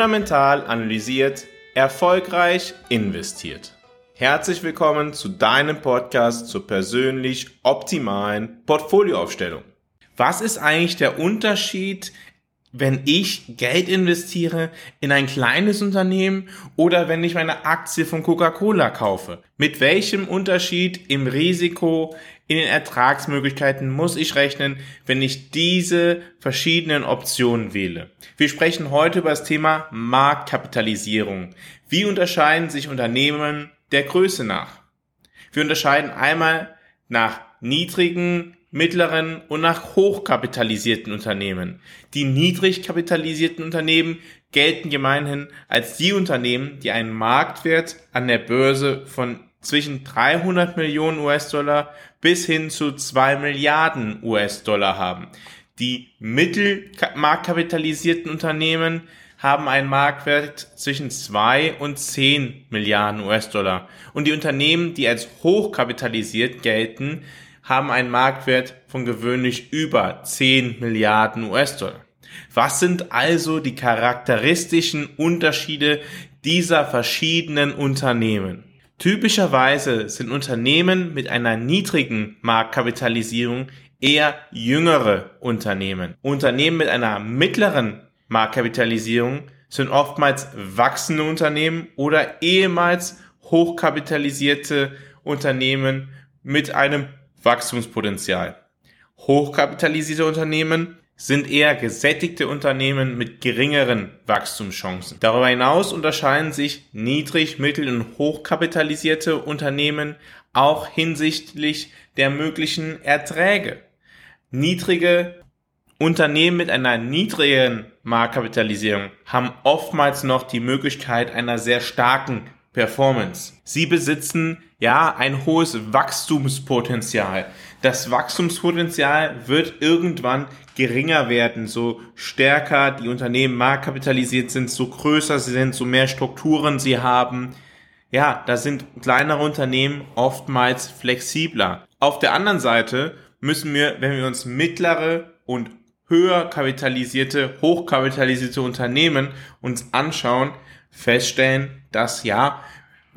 fundamental analysiert, erfolgreich investiert. Herzlich willkommen zu deinem Podcast zur persönlich optimalen Portfolioaufstellung. Was ist eigentlich der Unterschied wenn ich Geld investiere in ein kleines Unternehmen oder wenn ich meine Aktie von Coca-Cola kaufe? Mit welchem Unterschied im Risiko, in den Ertragsmöglichkeiten muss ich rechnen, wenn ich diese verschiedenen Optionen wähle? Wir sprechen heute über das Thema Marktkapitalisierung. Wie unterscheiden sich Unternehmen der Größe nach? Wir unterscheiden einmal nach niedrigen mittleren und nach hochkapitalisierten Unternehmen. Die niedrig kapitalisierten Unternehmen gelten gemeinhin als die Unternehmen, die einen Marktwert an der Börse von zwischen 300 Millionen US-Dollar bis hin zu 2 Milliarden US-Dollar haben. Die mittelmarktkapitalisierten Unternehmen haben einen Marktwert zwischen 2 und 10 Milliarden US-Dollar. Und die Unternehmen, die als hochkapitalisiert gelten, haben einen Marktwert von gewöhnlich über 10 Milliarden US-Dollar. Was sind also die charakteristischen Unterschiede dieser verschiedenen Unternehmen? Typischerweise sind Unternehmen mit einer niedrigen Marktkapitalisierung eher jüngere Unternehmen. Unternehmen mit einer mittleren Marktkapitalisierung sind oftmals wachsende Unternehmen oder ehemals hochkapitalisierte Unternehmen mit einem Wachstumspotenzial. Hochkapitalisierte Unternehmen sind eher gesättigte Unternehmen mit geringeren Wachstumschancen. Darüber hinaus unterscheiden sich niedrig-, mittel- und hochkapitalisierte Unternehmen auch hinsichtlich der möglichen Erträge. Niedrige Unternehmen mit einer niedrigen Marktkapitalisierung haben oftmals noch die Möglichkeit einer sehr starken Performance. Sie besitzen ja ein hohes Wachstumspotenzial. Das Wachstumspotenzial wird irgendwann geringer werden, so stärker die Unternehmen marktkapitalisiert sind, so größer sie sind, so mehr Strukturen sie haben. Ja, da sind kleinere Unternehmen oftmals flexibler. Auf der anderen Seite müssen wir, wenn wir uns mittlere und höher kapitalisierte, hochkapitalisierte Unternehmen uns anschauen, feststellen, dass ja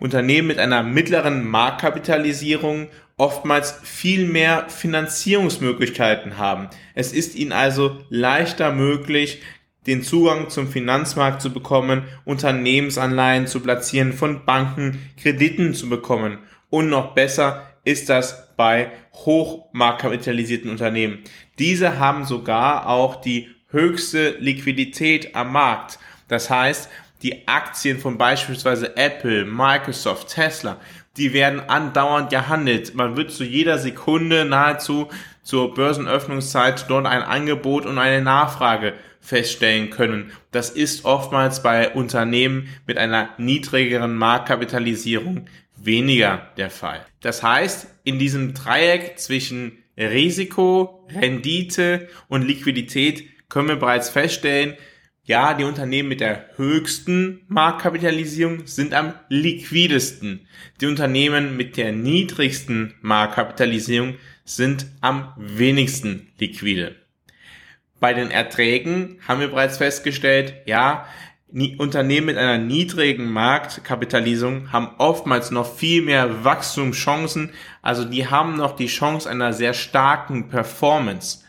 Unternehmen mit einer mittleren Marktkapitalisierung oftmals viel mehr Finanzierungsmöglichkeiten haben. Es ist ihnen also leichter möglich, den Zugang zum Finanzmarkt zu bekommen, Unternehmensanleihen zu platzieren, von Banken Krediten zu bekommen. Und noch besser ist das bei hochmarktkapitalisierten Unternehmen. Diese haben sogar auch die höchste Liquidität am Markt. Das heißt, die Aktien von beispielsweise Apple, Microsoft, Tesla, die werden andauernd gehandelt. Man wird zu jeder Sekunde nahezu zur Börsenöffnungszeit dort ein Angebot und eine Nachfrage feststellen können. Das ist oftmals bei Unternehmen mit einer niedrigeren Marktkapitalisierung weniger der Fall. Das heißt, in diesem Dreieck zwischen Risiko, Rendite und Liquidität können wir bereits feststellen, ja, die Unternehmen mit der höchsten Marktkapitalisierung sind am liquidesten. Die Unternehmen mit der niedrigsten Marktkapitalisierung sind am wenigsten liquide. Bei den Erträgen haben wir bereits festgestellt, ja, Unternehmen mit einer niedrigen Marktkapitalisierung haben oftmals noch viel mehr Wachstumschancen, also die haben noch die Chance einer sehr starken Performance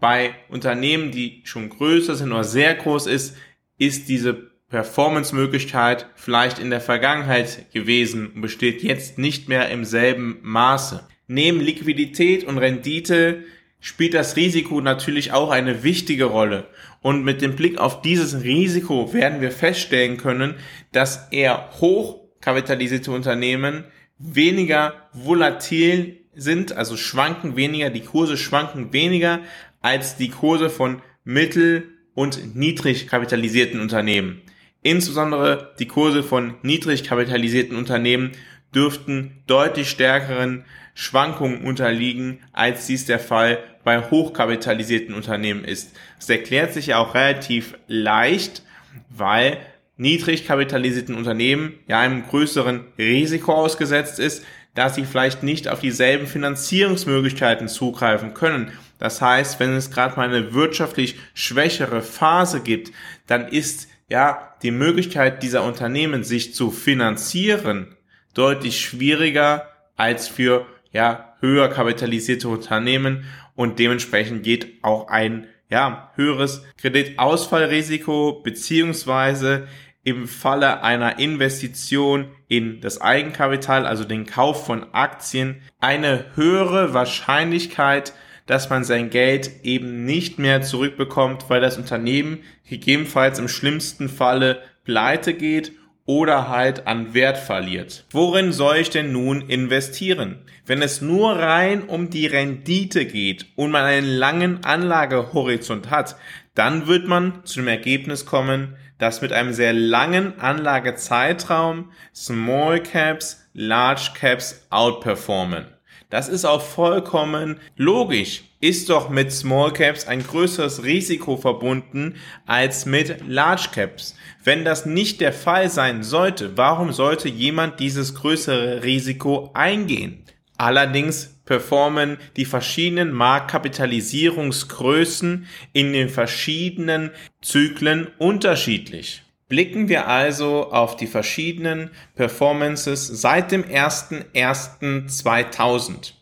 bei Unternehmen, die schon größer sind oder sehr groß ist, ist diese Performance-Möglichkeit vielleicht in der Vergangenheit gewesen und besteht jetzt nicht mehr im selben Maße. Neben Liquidität und Rendite spielt das Risiko natürlich auch eine wichtige Rolle. Und mit dem Blick auf dieses Risiko werden wir feststellen können, dass eher hochkapitalisierte Unternehmen weniger volatil sind, also schwanken weniger, die Kurse schwanken weniger als die Kurse von mittel- und niedrig kapitalisierten Unternehmen. Insbesondere die Kurse von niedrig kapitalisierten Unternehmen dürften deutlich stärkeren Schwankungen unterliegen, als dies der Fall bei hochkapitalisierten Unternehmen ist. Das erklärt sich ja auch relativ leicht, weil niedrig kapitalisierten Unternehmen ja einem größeren Risiko ausgesetzt ist, da sie vielleicht nicht auf dieselben Finanzierungsmöglichkeiten zugreifen können. Das heißt, wenn es gerade mal eine wirtschaftlich schwächere Phase gibt, dann ist ja, die Möglichkeit dieser Unternehmen, sich zu finanzieren, deutlich schwieriger als für, ja, höher kapitalisierte Unternehmen und dementsprechend geht auch ein, ja, höheres Kreditausfallrisiko beziehungsweise im Falle einer Investition in das Eigenkapital, also den Kauf von Aktien, eine höhere Wahrscheinlichkeit, dass man sein Geld eben nicht mehr zurückbekommt, weil das Unternehmen gegebenenfalls im schlimmsten Falle pleite geht oder halt an Wert verliert. Worin soll ich denn nun investieren? Wenn es nur rein um die Rendite geht und man einen langen Anlagehorizont hat, dann wird man zu dem Ergebnis kommen, dass mit einem sehr langen Anlagezeitraum Small Caps Large Caps outperformen. Das ist auch vollkommen logisch. Ist doch mit Small Caps ein größeres Risiko verbunden als mit Large Caps. Wenn das nicht der Fall sein sollte, warum sollte jemand dieses größere Risiko eingehen? Allerdings performen die verschiedenen Marktkapitalisierungsgrößen in den verschiedenen Zyklen unterschiedlich. Blicken wir also auf die verschiedenen Performances seit dem 01.01.2000.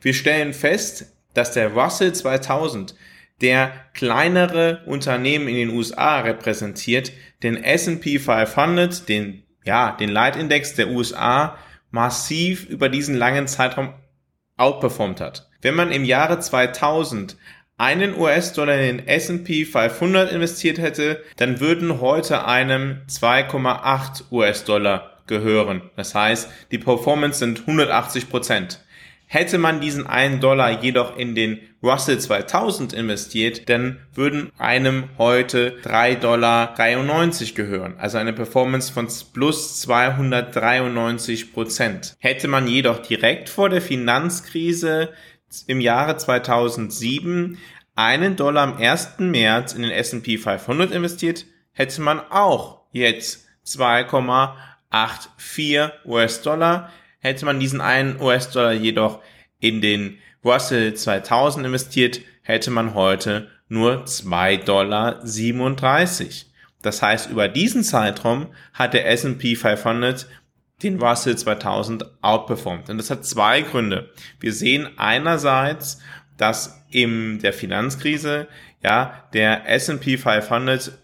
Wir stellen fest, dass der Russell 2000, der kleinere Unternehmen in den USA repräsentiert, den S&P 500, den, ja, den Leitindex der USA, massiv über diesen langen Zeitraum outperformt hat. Wenn man im Jahre 2000 einen US-Dollar in den S&P 500 investiert hätte, dann würden heute einem 2,8 US-Dollar gehören. Das heißt, die Performance sind 180 Prozent. Hätte man diesen einen Dollar jedoch in den Russell 2000 investiert, dann würden einem heute 3,93 Dollar gehören. Also eine Performance von plus 293 Prozent. Hätte man jedoch direkt vor der Finanzkrise im Jahre 2007 einen Dollar am 1. März in den S&P 500 investiert, hätte man auch jetzt 2,84 US-Dollar Hätte man diesen einen US-Dollar jedoch in den Russell 2000 investiert, hätte man heute nur 2,37 Dollar. Das heißt, über diesen Zeitraum hat der S&P 500 den Russell 2000 outperformed. Und das hat zwei Gründe. Wir sehen einerseits, dass in der Finanzkrise, ja, der S&P 500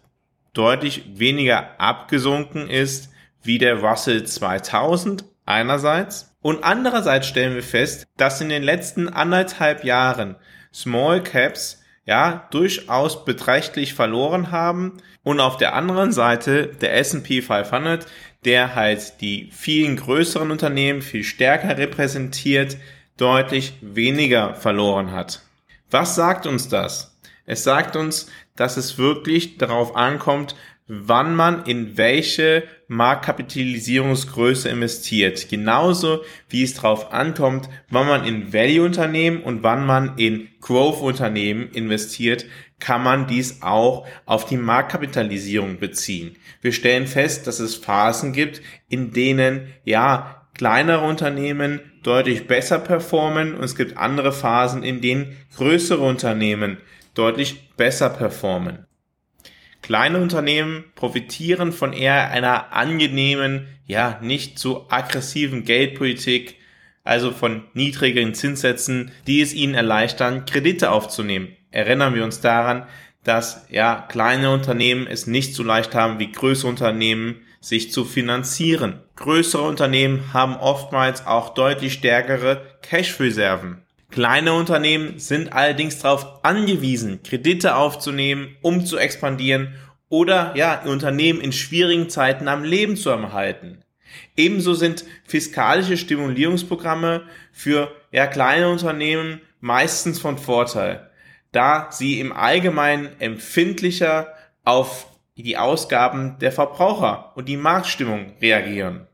deutlich weniger abgesunken ist wie der Russell 2000 einerseits und andererseits stellen wir fest, dass in den letzten anderthalb Jahren Small Caps ja durchaus beträchtlich verloren haben und auf der anderen Seite der S&P 500, der halt die vielen größeren Unternehmen viel stärker repräsentiert, deutlich weniger verloren hat. Was sagt uns das? Es sagt uns, dass es wirklich darauf ankommt, wann man in welche Marktkapitalisierungsgröße investiert. Genauso wie es darauf ankommt, wann man in Value-Unternehmen und wann man in Growth-Unternehmen investiert, kann man dies auch auf die Marktkapitalisierung beziehen. Wir stellen fest, dass es Phasen gibt, in denen ja kleinere Unternehmen deutlich besser performen und es gibt andere Phasen, in denen größere Unternehmen deutlich besser performen. Kleine Unternehmen profitieren von eher einer angenehmen, ja, nicht so aggressiven Geldpolitik, also von niedrigen Zinssätzen, die es ihnen erleichtern, Kredite aufzunehmen. Erinnern wir uns daran, dass ja kleine Unternehmen es nicht so leicht haben wie größere Unternehmen, sich zu finanzieren. Größere Unternehmen haben oftmals auch deutlich stärkere Cash-Reserven. Kleine Unternehmen sind allerdings darauf angewiesen, Kredite aufzunehmen, um zu expandieren oder ja, Unternehmen in schwierigen Zeiten am Leben zu erhalten. Ebenso sind fiskalische Stimulierungsprogramme für ja, kleine Unternehmen meistens von Vorteil, da sie im Allgemeinen empfindlicher auf die Ausgaben der Verbraucher und die Marktstimmung reagieren.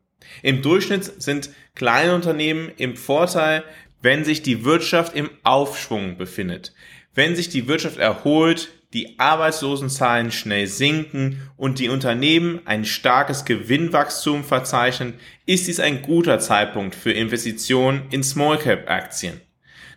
Im Durchschnitt sind kleine Unternehmen im Vorteil, wenn sich die Wirtschaft im Aufschwung befindet. Wenn sich die Wirtschaft erholt, die Arbeitslosenzahlen schnell sinken und die Unternehmen ein starkes Gewinnwachstum verzeichnen, ist dies ein guter Zeitpunkt für Investitionen in Small Cap Aktien.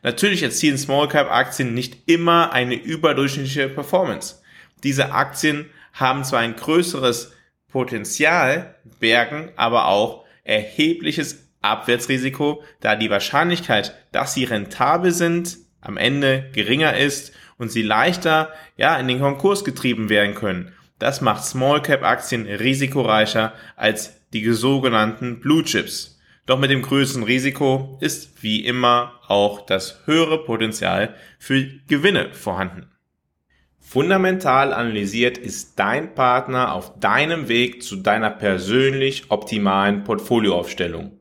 Natürlich erzielen Small Cap Aktien nicht immer eine überdurchschnittliche Performance. Diese Aktien haben zwar ein größeres Potenzial, bergen aber auch erhebliches Abwärtsrisiko, da die Wahrscheinlichkeit, dass sie rentabel sind, am Ende geringer ist und sie leichter ja in den Konkurs getrieben werden können. Das macht Small Cap Aktien risikoreicher als die sogenannten Blue Chips. Doch mit dem größten Risiko ist wie immer auch das höhere Potenzial für Gewinne vorhanden. Fundamental analysiert ist dein Partner auf deinem Weg zu deiner persönlich optimalen Portfolioaufstellung.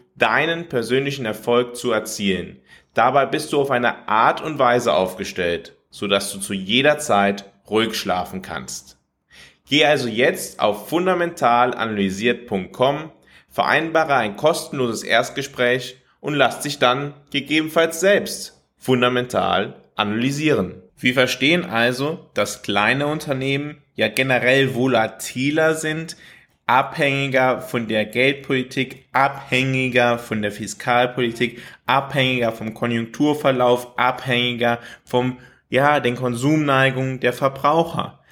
deinen persönlichen Erfolg zu erzielen. Dabei bist du auf eine Art und Weise aufgestellt, sodass du zu jeder Zeit ruhig schlafen kannst. Geh also jetzt auf fundamentalanalysiert.com, vereinbare ein kostenloses Erstgespräch und lass dich dann gegebenenfalls selbst fundamental analysieren. Wir verstehen also, dass kleine Unternehmen ja generell volatiler sind, abhängiger von der Geldpolitik, abhängiger von der Fiskalpolitik, abhängiger vom Konjunkturverlauf, abhängiger vom, ja, den Konsumneigungen der Verbraucher.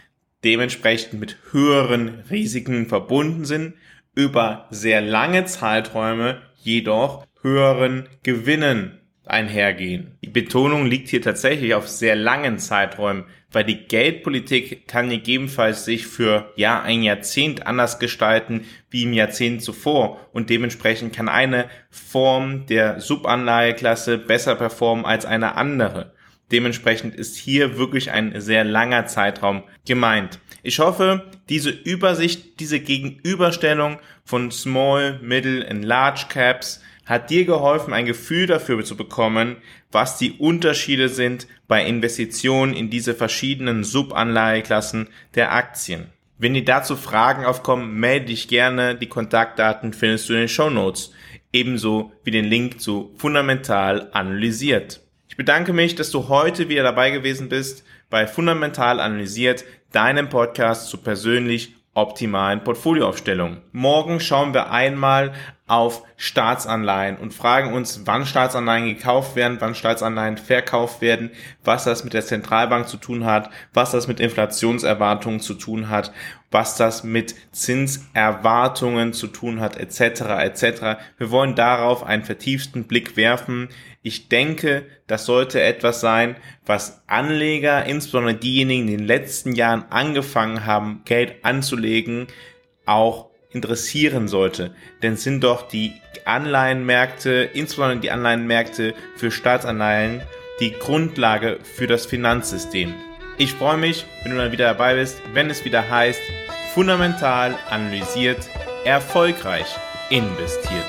Dementsprechend mit höheren Risiken verbunden sind, über sehr lange Zeiträume jedoch höheren Gewinnen einhergehen. Die Betonung liegt hier tatsächlich auf sehr langen Zeiträumen, weil die Geldpolitik kann gegebenenfalls sich für ja ein Jahrzehnt anders gestalten wie im Jahrzehnt zuvor und dementsprechend kann eine Form der Subanlageklasse besser performen als eine andere. Dementsprechend ist hier wirklich ein sehr langer Zeitraum gemeint. Ich hoffe, diese Übersicht, diese Gegenüberstellung von Small, Middle und Large Caps hat dir geholfen, ein Gefühl dafür zu bekommen, was die Unterschiede sind bei Investitionen in diese verschiedenen Subanlageklassen der Aktien. Wenn dir dazu Fragen aufkommen, melde dich gerne. Die Kontaktdaten findest du in den Show Notes. Ebenso wie den Link zu Fundamental analysiert. Ich bedanke mich, dass du heute wieder dabei gewesen bist bei Fundamental analysiert, deinem Podcast zu persönlich optimalen Portfolioaufstellung. Morgen schauen wir einmal auf Staatsanleihen und fragen uns, wann Staatsanleihen gekauft werden, wann Staatsanleihen verkauft werden, was das mit der Zentralbank zu tun hat, was das mit Inflationserwartungen zu tun hat, was das mit Zinserwartungen zu tun hat, etc. etc. Wir wollen darauf einen vertieften Blick werfen. Ich denke, das sollte etwas sein, was Anleger, insbesondere diejenigen, die in den letzten Jahren angefangen haben, Geld anzulegen, auch interessieren sollte. Denn sind doch die Anleihenmärkte, insbesondere die Anleihenmärkte für Staatsanleihen, die Grundlage für das Finanzsystem. Ich freue mich, wenn du dann wieder dabei bist, wenn es wieder heißt, fundamental analysiert, erfolgreich investiert.